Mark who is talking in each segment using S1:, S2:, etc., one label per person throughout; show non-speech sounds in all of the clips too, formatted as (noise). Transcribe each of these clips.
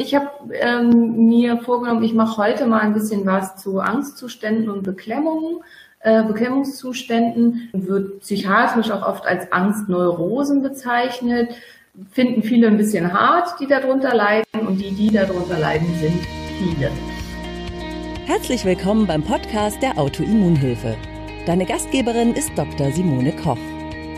S1: ich habe ähm, mir vorgenommen, ich mache heute mal ein bisschen was zu Angstzuständen und Beklemmungen. Äh, Beklemmungszuständen wird psychiatrisch auch oft als Angstneurosen bezeichnet. Finden viele ein bisschen hart, die darunter leiden und die, die darunter leiden, sind viele.
S2: Herzlich willkommen beim Podcast der Autoimmunhilfe. Deine Gastgeberin ist Dr. Simone Koch.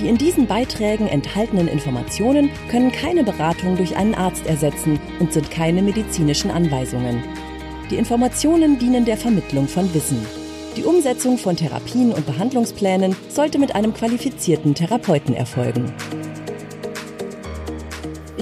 S2: Die in diesen Beiträgen enthaltenen Informationen können keine Beratung durch einen Arzt ersetzen und sind keine medizinischen Anweisungen. Die Informationen dienen der Vermittlung von Wissen. Die Umsetzung von Therapien und Behandlungsplänen sollte mit einem qualifizierten Therapeuten erfolgen.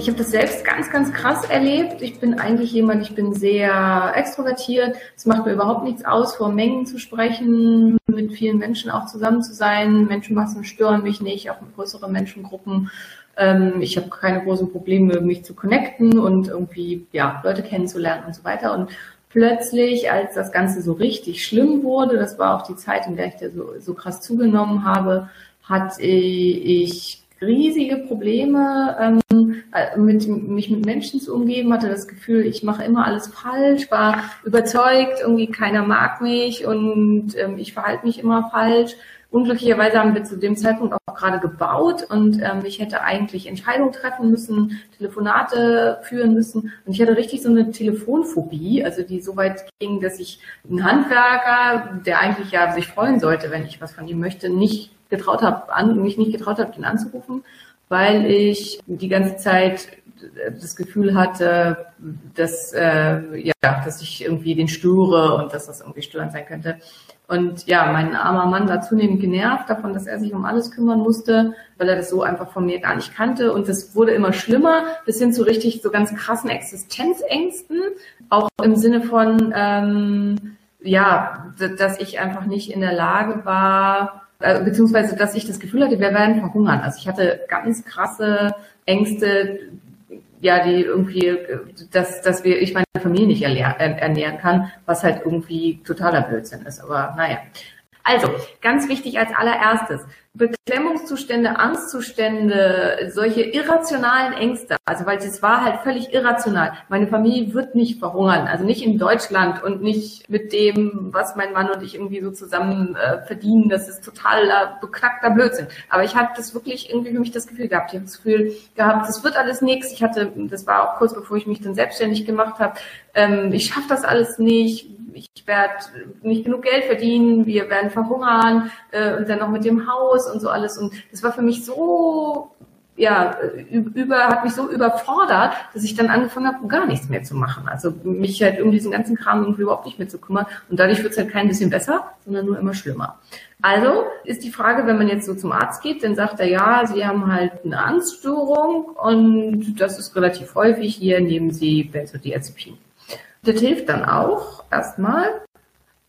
S1: Ich habe das selbst ganz, ganz krass erlebt. Ich bin eigentlich jemand, ich bin sehr extrovertiert. Es macht mir überhaupt nichts aus, vor Mengen zu sprechen, mit vielen Menschen auch zusammen zu sein. Menschenmassen stören mich nicht, auch größere Menschengruppen. Ähm, ich habe keine großen Probleme, mich zu connecten und irgendwie ja Leute kennenzulernen und so weiter. Und plötzlich, als das Ganze so richtig schlimm wurde, das war auch die Zeit, in der ich da so, so krass zugenommen habe, hatte ich riesige Probleme, ähm, äh, mit, mich mit Menschen zu umgeben, hatte das Gefühl, ich mache immer alles falsch, war überzeugt, irgendwie keiner mag mich und ähm, ich verhalte mich immer falsch. Unglücklicherweise haben wir zu dem Zeitpunkt auch gerade gebaut und ähm, ich hätte eigentlich Entscheidungen treffen müssen, Telefonate führen müssen und ich hatte richtig so eine Telefonphobie, also die so weit ging, dass ich einen Handwerker, der eigentlich ja sich freuen sollte, wenn ich was von ihm möchte, nicht getraut habe, an, mich nicht getraut habe, den anzurufen, weil ich die ganze Zeit das Gefühl hatte, dass äh, ja, dass ich irgendwie den störe und dass das irgendwie störend sein könnte. Und ja, mein armer Mann war zunehmend genervt davon, dass er sich um alles kümmern musste, weil er das so einfach von mir gar nicht kannte. Und das wurde immer schlimmer, bis hin zu richtig so ganz krassen Existenzängsten, auch im Sinne von ähm, ja, dass ich einfach nicht in der Lage war, äh, beziehungsweise dass ich das Gefühl hatte, wir werden verhungern. Also ich hatte ganz krasse Ängste, ja, die irgendwie, dass, dass wir, ich meine Familie nicht ernähren kann, was halt irgendwie totaler Blödsinn ist. Aber naja. Also, ganz wichtig als allererstes, Beklemmungszustände, Angstzustände, solche irrationalen Ängste, also weil es war halt völlig irrational. Meine Familie wird nicht verhungern, also nicht in Deutschland und nicht mit dem, was mein Mann und ich irgendwie so zusammen äh, verdienen. Das ist totaler beknackter Blödsinn. Aber ich hatte das wirklich irgendwie für mich das Gefühl gehabt. Ich habe das Gefühl gehabt, das wird alles nichts. Ich hatte, das war auch kurz bevor ich mich dann selbstständig gemacht habe. Ähm, ich schaffe das alles nicht ich werde nicht genug Geld verdienen, wir werden verhungern äh, und dann noch mit dem Haus und so alles. Und das war für mich so, ja, über, hat mich so überfordert, dass ich dann angefangen habe, gar nichts mehr zu machen. Also mich halt um diesen ganzen Kram irgendwie überhaupt nicht mehr zu kümmern. Und dadurch wird es halt kein bisschen besser, sondern nur immer schlimmer. Also ist die Frage, wenn man jetzt so zum Arzt geht, dann sagt er, ja, Sie haben halt eine Angststörung und das ist relativ häufig. Hier nehmen Sie Benzodiazepin. Das hilft dann auch erstmal,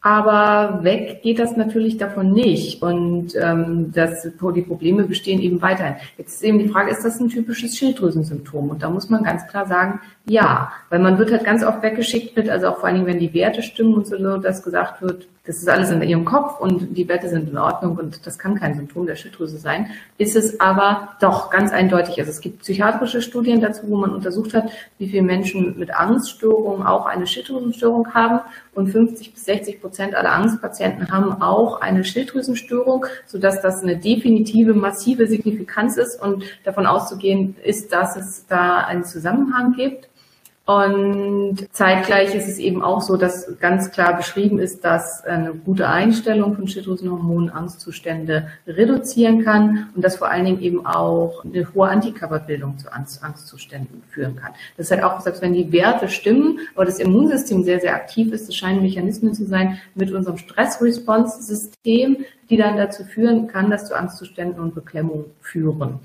S1: aber weg geht das natürlich davon nicht. Und ähm, das, die Probleme bestehen eben weiterhin. Jetzt ist eben die Frage, ist das ein typisches Schilddrüsensymptom? Und da muss man ganz klar sagen, ja. Weil man wird halt ganz oft weggeschickt mit, also auch vor allen Dingen, wenn die Werte stimmen und so, dass gesagt wird, das ist alles in ihrem Kopf und die Werte sind in Ordnung und das kann kein Symptom der Schilddrüse sein, ist es aber doch ganz eindeutig. Also es gibt psychiatrische Studien dazu, wo man untersucht hat, wie viele Menschen mit Angststörungen auch eine Schilddrüsenstörung haben und 50 bis 60 Prozent aller Angstpatienten haben auch eine Schilddrüsenstörung, sodass das eine definitive, massive Signifikanz ist und davon auszugehen ist, dass es da einen Zusammenhang gibt. Und zeitgleich ist es eben auch so, dass ganz klar beschrieben ist, dass eine gute Einstellung von Schilddrüsenhormonen Angstzustände reduzieren kann und dass vor allen Dingen eben auch eine hohe Antikörperbildung zu Angstzuständen führen kann. Das ist halt auch, selbst wenn die Werte stimmen, aber das Immunsystem sehr, sehr aktiv ist, das scheinen Mechanismen zu sein mit unserem Stress-Response-System, die dann dazu führen kann, dass zu Angstzuständen und Beklemmungen führen.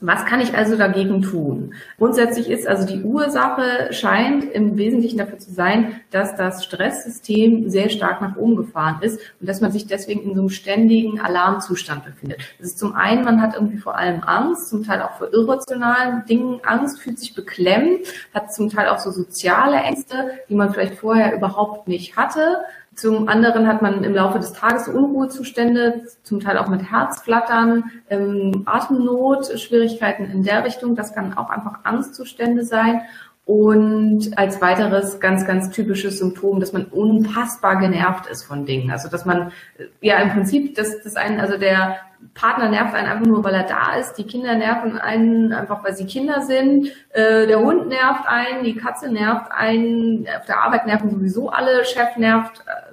S1: Was kann ich also dagegen tun? Grundsätzlich ist also die Ursache scheint im Wesentlichen dafür zu sein, dass das Stresssystem sehr stark nach oben gefahren ist und dass man sich deswegen in so einem ständigen Alarmzustand befindet. Das ist zum einen, man hat irgendwie vor allem Angst, zum Teil auch vor irrationalen Dingen Angst, fühlt sich beklemmt, hat zum Teil auch so soziale Ängste, die man vielleicht vorher überhaupt nicht hatte. Zum anderen hat man im Laufe des Tages Unruhezustände, zum Teil auch mit Herzflattern, ähm, Atemnot, Schwierigkeiten in der Richtung. Das kann auch einfach Angstzustände sein. Und als weiteres ganz, ganz typisches Symptom, dass man unpassbar genervt ist von Dingen. Also dass man ja im Prinzip, dass das einen, also der Partner nervt einen einfach nur, weil er da ist. Die Kinder nerven einen einfach, weil sie Kinder sind. Äh, der Hund nervt einen, die Katze nervt einen. Auf der Arbeit nerven sowieso alle. Chef nervt, äh,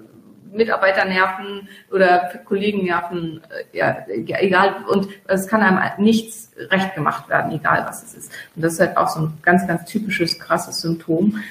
S1: Mitarbeiter nerven oder Kollegen nerven. Äh, ja, egal. Und es kann einem nichts recht gemacht werden, egal was es ist. Und das ist halt auch so ein ganz, ganz typisches, krasses Symptom.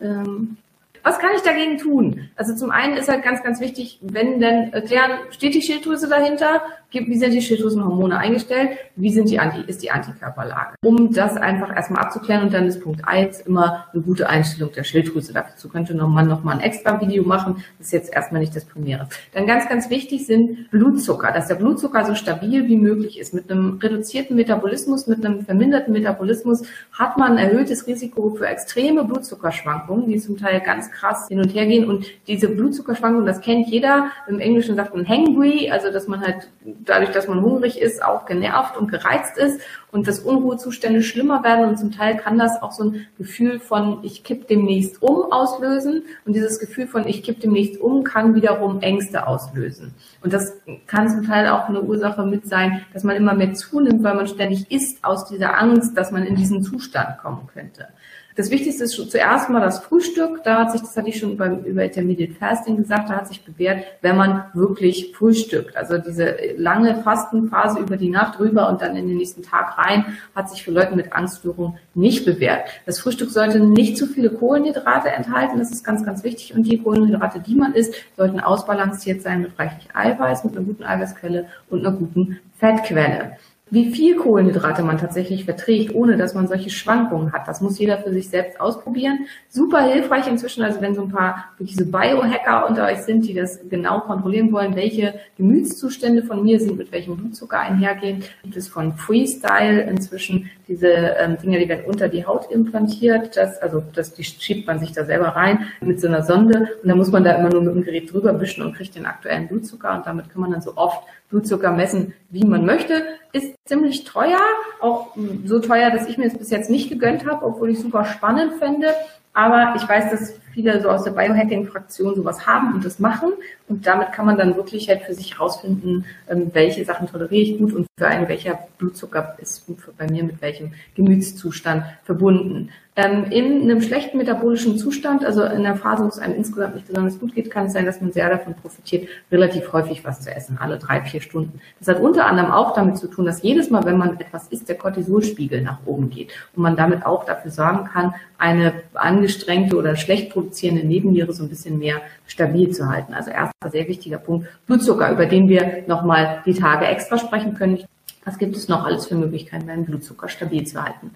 S1: Ähm, was kann ich dagegen tun? Also zum einen ist halt ganz, ganz wichtig, wenn denn erklären, steht die Schilddrüse dahinter? Wie sind die Schilddrüsenhormone eingestellt? Wie sind die Anti, ist die Antikörperlage? Um das einfach erstmal abzuklären und dann ist Punkt eins immer eine gute Einstellung der Schilddrüse. Dazu könnte man noch mal ein extra Video machen. Das ist jetzt erstmal nicht das Primäre. Dann ganz, ganz wichtig sind Blutzucker, dass der Blutzucker so stabil wie möglich ist. Mit einem reduzierten Metabolismus, mit einem verminderten Metabolismus hat man ein erhöhtes Risiko für extreme Blutzuckerschwankungen, die zum Teil ganz krass hin und her gehen. Und diese Blutzuckerschwankungen, das kennt jeder. Im Englischen sagt man hangry, also dass man halt dadurch, dass man hungrig ist, auch genervt und gereizt ist und dass Unruhezustände schlimmer werden und zum Teil kann das auch so ein Gefühl von ich kipp demnächst um auslösen und dieses Gefühl von ich kipp demnächst um kann wiederum Ängste auslösen. Und das kann zum Teil auch eine Ursache mit sein, dass man immer mehr zunimmt, weil man ständig isst aus dieser Angst, dass man in diesen Zustand kommen könnte. Das Wichtigste ist zuerst mal das Frühstück. Da hat sich, das hatte ich schon beim, über Intermediate Fasting gesagt, da hat sich bewährt, wenn man wirklich frühstückt. Also diese lange Fastenphase über die Nacht rüber und dann in den nächsten Tag rein, hat sich für Leute mit Angststörung nicht bewährt. Das Frühstück sollte nicht zu viele Kohlenhydrate enthalten. Das ist ganz, ganz wichtig. Und die Kohlenhydrate, die man isst, sollten ausbalanciert sein mit reichlich Eiweiß, mit einer guten Eiweißquelle und einer guten Fettquelle. Wie viel Kohlenhydrate man tatsächlich verträgt, ohne dass man solche Schwankungen hat, das muss jeder für sich selbst ausprobieren. Super hilfreich inzwischen, also wenn so ein paar diese Biohacker unter euch sind, die das genau kontrollieren wollen, welche Gemütszustände von mir sind, mit welchem Blutzucker einhergehen, gibt es von Freestyle inzwischen diese ähm, Dinge, die werden unter die Haut implantiert, das, also das, die schiebt man sich da selber rein mit so einer Sonde und dann muss man da immer nur mit dem Gerät drüber wischen und kriegt den aktuellen Blutzucker und damit kann man dann so oft Blutzucker messen, wie man möchte. Ist ziemlich teuer, auch so teuer, dass ich mir es bis jetzt nicht gegönnt habe, obwohl ich super spannend fände. Aber ich weiß, dass viele so aus der Biohacking-Fraktion sowas haben und das machen. Und damit kann man dann wirklich halt für sich rausfinden, ähm, welche Sachen toleriere ich gut und für einen welcher Blutzucker ist bei mir mit welchem Gemütszustand verbunden. Ähm, in einem schlechten metabolischen Zustand, also in der Phase, wo es einem insgesamt nicht besonders gut geht, kann es sein, dass man sehr davon profitiert, relativ häufig was zu essen, alle drei, vier Stunden. Das hat unter anderem auch damit zu tun, dass jedes Mal, wenn man etwas isst, der Cortisolspiegel nach oben geht und man damit auch dafür sorgen kann, eine angestrengte oder schlecht produzierende Nebenniere so ein bisschen mehr stabil zu halten. Also erster sehr wichtiger Punkt, Blutzucker, über den wir nochmal die Tage extra sprechen können. Was gibt es noch alles für Möglichkeiten, meinen Blutzucker stabil zu halten?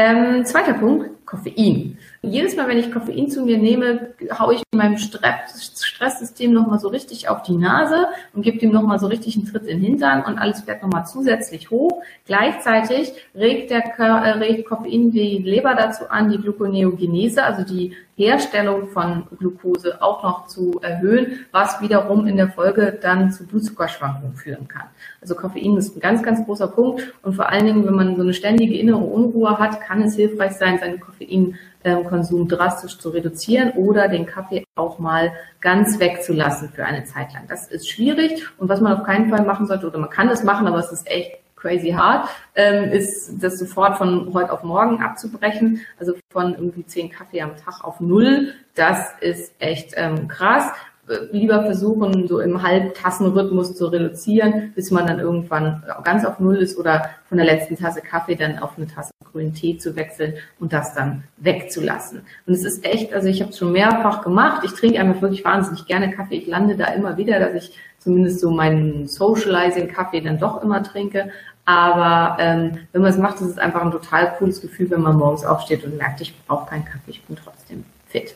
S1: Ähm, zweiter Punkt, Koffein. Jedes Mal, wenn ich Koffein zu mir nehme, haue ich meinem Stresssystem nochmal so richtig auf die Nase und gebe dem nochmal so richtig einen Tritt in den Hintern und alles fährt nochmal zusätzlich hoch. Gleichzeitig regt, der, äh, regt Koffein die Leber dazu an, die Gluconeogenese, also die Herstellung von Glucose auch noch zu erhöhen, was wiederum in der Folge dann zu Blutzuckerschwankungen führen kann. Also Koffein ist ein ganz, ganz großer Punkt und vor allen Dingen, wenn man so eine ständige innere Unruhe hat, kann es hilfreich sein, seinen Koffeinkonsum drastisch zu reduzieren oder den Kaffee auch mal ganz wegzulassen für eine Zeit lang. Das ist schwierig und was man auf keinen Fall machen sollte, oder man kann es machen, aber es ist echt crazy hard, ähm, ist das sofort von heute auf morgen abzubrechen. Also von irgendwie zehn Kaffee am Tag auf null. Das ist echt ähm, krass. Lieber versuchen, so im Halbtassenrhythmus zu reduzieren, bis man dann irgendwann ganz auf Null ist oder von der letzten Tasse Kaffee dann auf eine Tasse grünen Tee zu wechseln und das dann wegzulassen. Und es ist echt, also ich habe es schon mehrfach gemacht. Ich trinke einfach wirklich wahnsinnig gerne Kaffee. Ich lande da immer wieder, dass ich zumindest so meinen Socializing-Kaffee dann doch immer trinke. Aber ähm, wenn man es macht, ist es einfach ein total cooles Gefühl, wenn man morgens aufsteht und merkt, ich brauche keinen Kaffee, ich bin trotzdem fit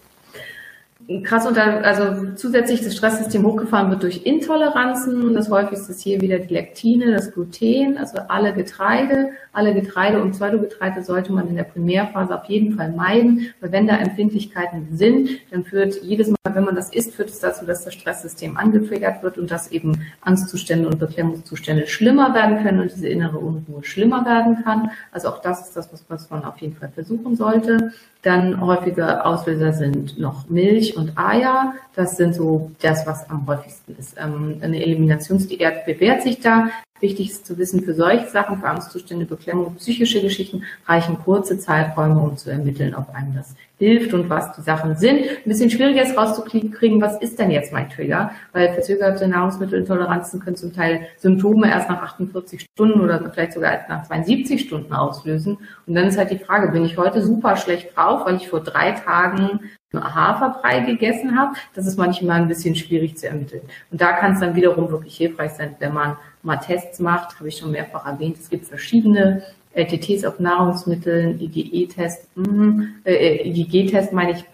S1: krass unter, also zusätzlich das Stresssystem hochgefahren wird durch Intoleranzen. Das häufigste ist hier wieder die Lektine, das Gluten, also alle Getreide, alle Getreide und Pseudogetreide sollte man in der Primärphase auf jeden Fall meiden, weil wenn da Empfindlichkeiten sind, dann führt jedes Mal, wenn man das isst, führt es dazu, dass das Stresssystem angetriggert wird und dass eben Angstzustände und Beklemmungszustände schlimmer werden können und diese innere Unruhe schlimmer werden kann. Also auch das ist das, was man auf jeden Fall versuchen sollte. Dann häufige Auslöser sind noch Milch und Eier. Das sind so das, was am häufigsten ist. Ähm, eine Eliminationsdiät bewährt sich da. Wichtig ist zu wissen, für solche Sachen, für Angstzustände, Beklemmung, psychische Geschichten reichen kurze Zeiträume, um zu ermitteln, ob einem das hilft und was die Sachen sind. Ein bisschen schwieriger ist rauszukriegen, was ist denn jetzt mein Trigger? Weil verzögerte Nahrungsmittelintoleranzen können zum Teil Symptome erst nach 48 Stunden oder vielleicht sogar erst nach 72 Stunden auslösen. Und dann ist halt die Frage, bin ich heute super schlecht drauf, weil ich vor drei Tagen Haferbrei gegessen habe? Das ist manchmal ein bisschen schwierig zu ermitteln. Und da kann es dann wiederum wirklich hilfreich sein, wenn man mal Tests macht, habe ich schon mehrfach erwähnt. Es gibt verschiedene LTTs auf Nahrungsmitteln, IgE-Test, mhm, äh, IgG-Test meine ich,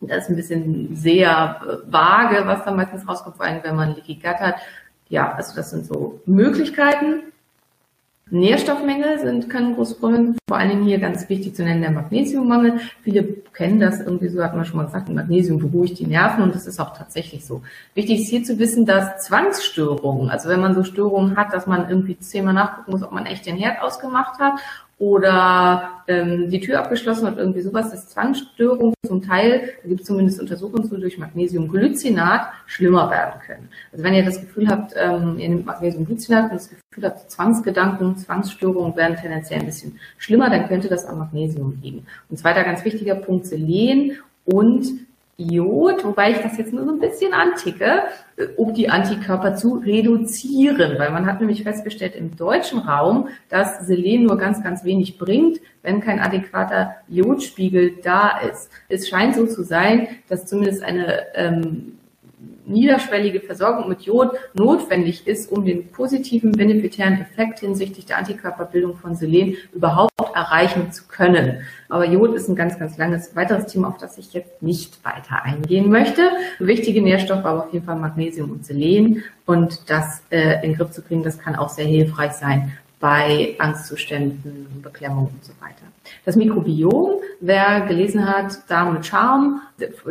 S1: das ist ein bisschen sehr äh, vage, was da meistens rauskommt, vor allem wenn man Leaky Gut hat. Ja, also das sind so Möglichkeiten. Nährstoffmängel sind, können ein großes Problem sein. Vor allen Dingen hier ganz wichtig zu nennen, der Magnesiummangel. Viele kennen das irgendwie so, hat man schon mal gesagt, Magnesium beruhigt die Nerven und das ist auch tatsächlich so. Wichtig ist hier zu wissen, dass Zwangsstörungen, also wenn man so Störungen hat, dass man irgendwie zehnmal nachgucken muss, ob man echt den Herd ausgemacht hat oder ähm, die Tür abgeschlossen hat, irgendwie sowas, dass Zwangsstörungen zum Teil, da gibt es zumindest Untersuchungen zu, durch Magnesiumglycinat schlimmer werden können. Also wenn ihr das Gefühl habt, ähm, ihr nehmt Magnesiumglycinat und das Gefühl habt, Zwangsgedanken, Zwangsstörungen werden tendenziell ein bisschen schlimmer, dann könnte das am Magnesium liegen. Und zweiter ganz wichtiger Punkt, Selen und Iod, wobei ich das jetzt nur so ein bisschen anticke, um die Antikörper zu reduzieren, weil man hat nämlich festgestellt im deutschen Raum, dass Selen nur ganz, ganz wenig bringt, wenn kein adäquater Jodspiegel da ist. Es scheint so zu sein, dass zumindest eine ähm, niederschwellige Versorgung mit Jod notwendig ist, um den positiven benefitären Effekt hinsichtlich der Antikörperbildung von Selen überhaupt erreichen zu können. Aber Jod ist ein ganz, ganz langes weiteres Thema, auf das ich jetzt nicht weiter eingehen möchte. Wichtige Nährstoffe aber auf jeden Fall Magnesium und Selen und das äh, in den Griff zu kriegen, das kann auch sehr hilfreich sein bei Angstzuständen, Beklemmung und so weiter. Das Mikrobiom, wer gelesen hat, Darm mit Charme,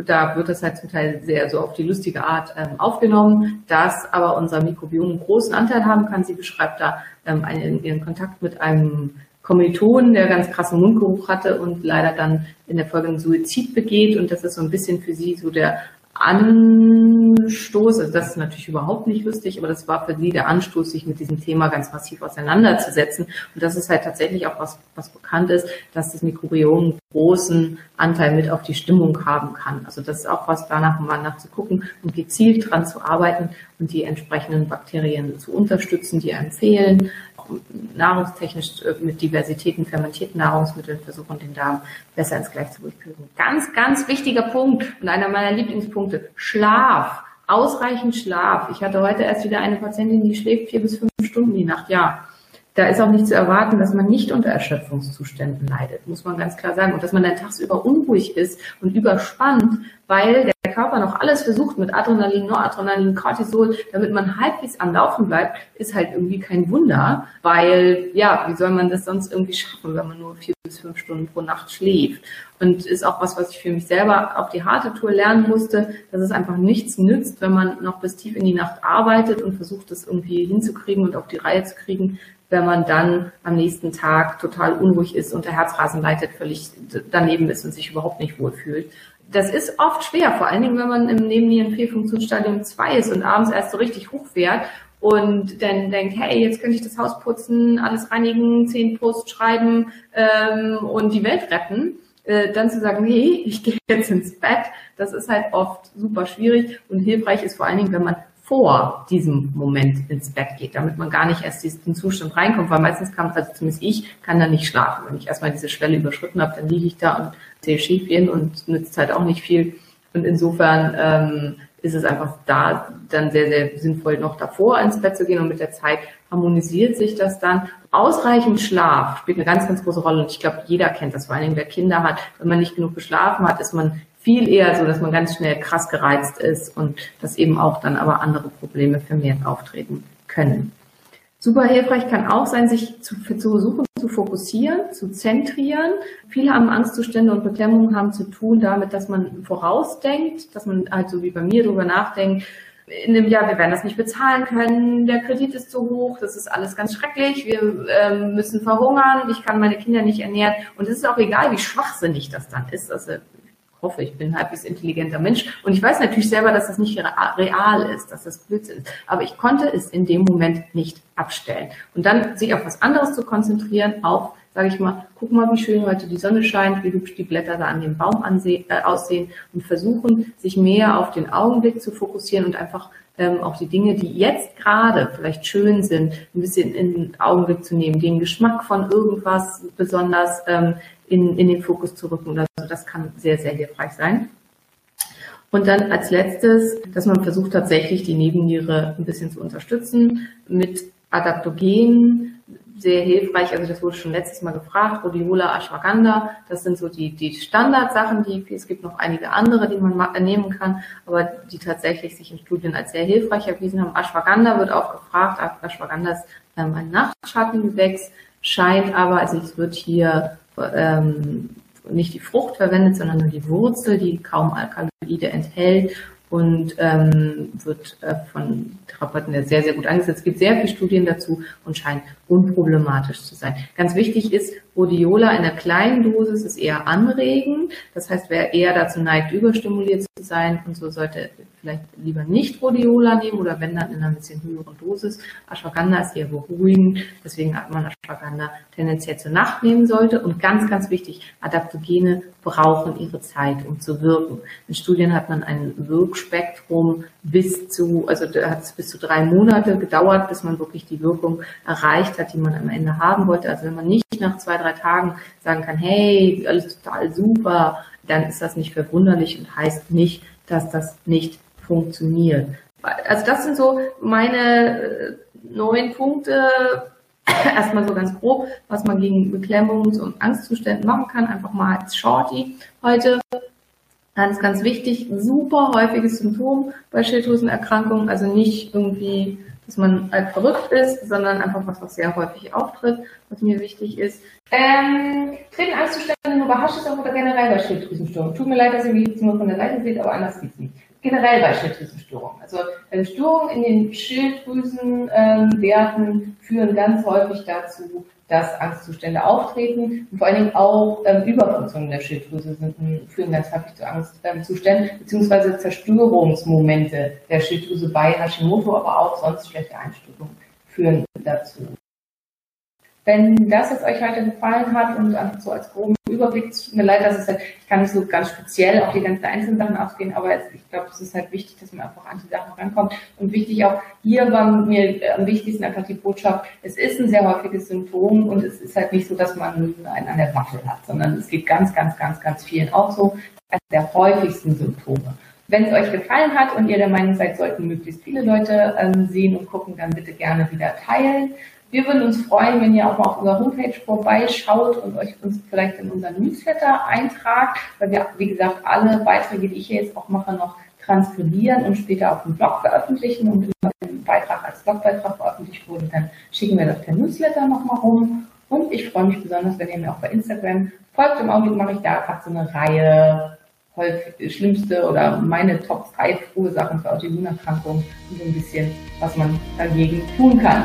S1: da wird das halt zum Teil sehr so auf die lustige Art ähm, aufgenommen, dass aber unser Mikrobiom einen großen Anteil haben kann. Sie beschreibt da ähm, einen, ihren Kontakt mit einem Kommilitonen, der ganz krassen Mundgeruch hatte und leider dann in der Folge einen Suizid begeht. Und das ist so ein bisschen für sie so der Anstoß, also das ist natürlich überhaupt nicht lustig, aber das war für sie der Anstoß, sich mit diesem Thema ganz massiv auseinanderzusetzen. Und das ist halt tatsächlich auch was, was bekannt ist, dass das Mikrobiom einen großen Anteil mit auf die Stimmung haben kann. Also das ist auch was, danach mal nachzugucken und gezielt dran zu arbeiten und die entsprechenden Bakterien zu unterstützen, die empfehlen nahrungstechnisch äh, mit Diversitäten fermentierten Nahrungsmitteln versuchen, den Darm besser ins Gleichgewicht zu bringen. Ganz, ganz wichtiger Punkt und einer meiner Lieblingspunkte. Schlaf. Ausreichend Schlaf. Ich hatte heute erst wieder eine Patientin, die schläft vier bis fünf Stunden die Nacht. Ja, da ist auch nicht zu erwarten, dass man nicht unter Erschöpfungszuständen leidet, muss man ganz klar sagen. Und dass man dann tagsüber unruhig ist und überspannt, weil der Körper noch alles versucht mit Adrenalin, Noradrenalin, Cortisol, damit man halbwegs am Laufen bleibt, ist halt irgendwie kein Wunder, weil, ja, wie soll man das sonst irgendwie schaffen, wenn man nur vier bis fünf Stunden pro Nacht schläft? Und ist auch was, was ich für mich selber auf die harte Tour lernen musste, dass es einfach nichts nützt, wenn man noch bis tief in die Nacht arbeitet und versucht, das irgendwie hinzukriegen und auf die Reihe zu kriegen, wenn man dann am nächsten Tag total unruhig ist und der Herzrasen leitet, völlig daneben ist und sich überhaupt nicht wohlfühlt. Das ist oft schwer, vor allen Dingen, wenn man im Nebennierenfehlfunktionsstadium 2 ist und abends erst so richtig hochfährt und dann denkt, hey, jetzt könnte ich das Haus putzen, alles reinigen, zehn Post schreiben ähm, und die Welt retten. Äh, dann zu sagen, nee, ich gehe jetzt ins Bett, das ist halt oft super schwierig und hilfreich ist vor allen Dingen, wenn man vor diesem Moment ins Bett geht, damit man gar nicht erst diesen Zustand reinkommt, weil meistens kann, also zumindest ich, kann da nicht schlafen. Wenn ich erstmal diese Schwelle überschritten habe, dann liege ich da und sehe schief gehen und nützt halt auch nicht viel. Und insofern ähm, ist es einfach da dann sehr, sehr sinnvoll, noch davor ins Bett zu gehen und mit der Zeit harmonisiert sich das dann. Ausreichend Schlaf spielt eine ganz, ganz große Rolle und ich glaube, jeder kennt das, vor allem wer Kinder hat. Wenn man nicht genug geschlafen hat, ist man viel eher so, dass man ganz schnell krass gereizt ist und dass eben auch dann aber andere Probleme vermehrt auftreten können. Super hilfreich kann auch sein, sich zu, zu versuchen zu fokussieren, zu zentrieren. Viele haben Angstzustände und Beklemmungen haben zu tun damit, dass man vorausdenkt, dass man halt so wie bei mir drüber nachdenkt, in einem Jahr, wir werden das nicht bezahlen können, der Kredit ist zu hoch, das ist alles ganz schrecklich, wir ähm, müssen verhungern, ich kann meine Kinder nicht ernähren und es ist auch egal, wie schwachsinnig das dann ist. Also hoffe, ich bin ein halbwegs intelligenter Mensch. Und ich weiß natürlich selber, dass das nicht real ist, dass das Blödsinn ist. Aber ich konnte es in dem Moment nicht abstellen. Und dann sich auf was anderes zu konzentrieren, auf, sage ich mal, guck mal, wie schön heute die Sonne scheint, wie hübsch die Blätter da an dem Baum ansehen, äh, aussehen und versuchen, sich mehr auf den Augenblick zu fokussieren und einfach ähm, auch die Dinge, die jetzt gerade vielleicht schön sind, ein bisschen in den Augenblick zu nehmen, den Geschmack von irgendwas besonders ähm, in, in den Fokus zu rücken oder so. Das kann sehr, sehr hilfreich sein. Und dann als letztes, dass man versucht tatsächlich die Nebenniere ein bisschen zu unterstützen mit Adaptogenen, sehr hilfreich. Also das wurde schon letztes Mal gefragt, Rhodiola, Ashwagandha. Das sind so die, die Standardsachen, die es gibt noch einige andere, die man nehmen kann, aber die tatsächlich sich in Studien als sehr hilfreich erwiesen haben. Ashwagandha wird auch gefragt. Ashwagandha ist ähm, ein Nachtschattengewächs, scheint aber, also es wird hier ähm, nicht die Frucht verwendet, sondern nur die Wurzel, die kaum Alkaloide enthält und ähm, wird äh, von Therapeuten sehr, sehr gut eingesetzt. Es gibt sehr viele Studien dazu und scheint unproblematisch zu sein. Ganz wichtig ist, Rhodiola in einer kleinen Dosis ist eher anregend. Das heißt, wer eher dazu neigt, überstimuliert zu sein und so sollte vielleicht lieber nicht Rhodiola nehmen oder wenn dann in einer bisschen höheren Dosis. Ashwagandha ist eher beruhigend, deswegen hat man Ashwagandha tendenziell zur Nacht nehmen sollte. Und ganz, ganz wichtig, Adaptogene brauchen ihre Zeit, um zu wirken. In Studien hat man ein Wirkspektrum bis zu, also da hat es bis zu drei Monate gedauert, bis man wirklich die Wirkung erreicht hat, die man am Ende haben wollte. Also wenn man nicht nach zwei, drei Tagen sagen kann, hey, alles total super, dann ist das nicht verwunderlich und heißt nicht, dass das nicht funktioniert. Also das sind so meine äh, neun Punkte. (coughs) Erstmal so ganz grob, was man gegen Beklemmungs- und Angstzuständen machen kann. Einfach mal als Shorty heute. Ganz, ganz wichtig, super häufiges Symptom bei Schilddrüsenerkrankungen. Also nicht irgendwie dass man halt verrückt ist, sondern einfach was, was sehr häufig auftritt, was mir wichtig ist. Ähm, treten Angstzustände nur bei Haschisch oder generell bei Schilddrüsenstörungen? Tut mir leid, dass ihr mich jetzt nur von der Seite seht, aber anders geht's nicht. Generell bei Schilddrüsenstörungen. Also äh, Störungen in den Schilddrüsenwerten ähm, führen ganz häufig dazu, dass Angstzustände auftreten und vor allen Dingen auch ähm, Überfunktionen der Schilddrüse sind, führen ganz häufig zu Angstzuständen ähm, beziehungsweise Zerstörungsmomente der Schilddrüse bei Hashimoto, aber auch sonst schlechte Einstellungen führen dazu. Wenn das jetzt euch heute gefallen hat und einfach so als groben Überblick, tut mir leid, dass es halt, ich kann nicht so ganz speziell auf die ganzen einzelnen Sachen ausgehen, aber ich glaube, es ist halt wichtig, dass man einfach an die Sachen rankommt. Und wichtig auch, hier war mir am wichtigsten einfach die Botschaft, es ist ein sehr häufiges Symptom und es ist halt nicht so, dass man einen an der Waffel hat, sondern es geht ganz, ganz, ganz, ganz vielen auch so, als der häufigsten Symptome. Wenn es euch gefallen hat und ihr der Meinung seid, sollten möglichst viele Leute ähm, sehen und gucken, dann bitte gerne wieder teilen. Wir würden uns freuen, wenn ihr auch mal auf unserer Homepage vorbeischaut und euch uns vielleicht in unseren Newsletter eintragt, weil wir, wie gesagt, alle Beiträge, die ich hier jetzt auch mache, noch transkribieren und später auf dem Blog veröffentlichen. Und wenn ein Beitrag als Blogbeitrag veröffentlicht wurde, dann schicken wir das per Newsletter nochmal rum. Und ich freue mich besonders, wenn ihr mir auch bei Instagram folgt. Im Augenblick mache ich da gerade so eine Reihe schlimmste oder meine Top 3 Ursachen für Autoimmunerkrankungen und so ein bisschen, was man dagegen tun kann.